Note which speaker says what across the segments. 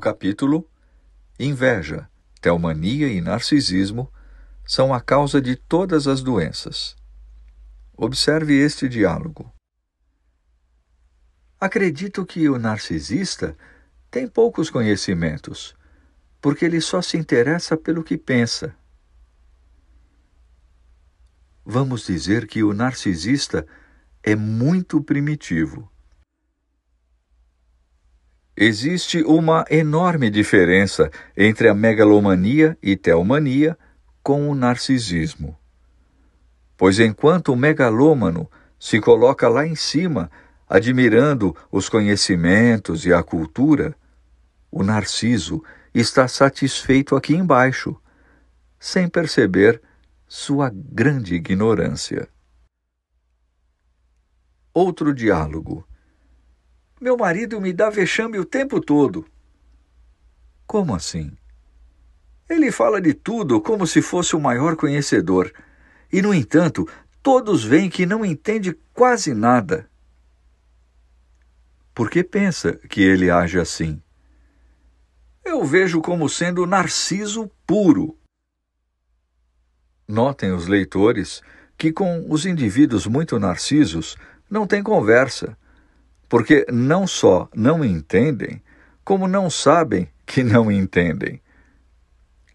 Speaker 1: capítulo, inveja, teomania e narcisismo são a causa de todas as doenças. Observe este diálogo. Acredito que o narcisista tem poucos conhecimentos, porque ele só se interessa pelo que pensa. Vamos dizer que o narcisista é muito primitivo. Existe uma enorme diferença entre a megalomania e teomania com o narcisismo. Pois enquanto o megalômano se coloca lá em cima, admirando os conhecimentos e a cultura, o narciso está satisfeito aqui embaixo, sem perceber sua grande ignorância. Outro diálogo. Meu marido me dá vexame o tempo todo. Como assim? Ele fala de tudo como se fosse o maior conhecedor, e, no entanto, todos veem que não entende quase nada. Por que pensa que ele age assim? Eu vejo como sendo narciso puro. Notem os leitores que, com os indivíduos muito narcisos, não tem conversa porque não só não entendem, como não sabem que não entendem.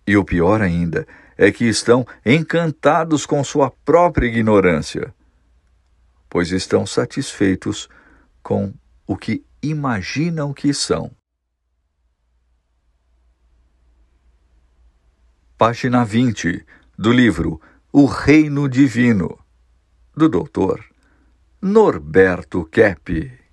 Speaker 1: E o pior ainda é que estão encantados com sua própria ignorância, pois estão satisfeitos com o que imaginam que são. Página 20 do livro O Reino Divino, do Dr. Norberto Kepp.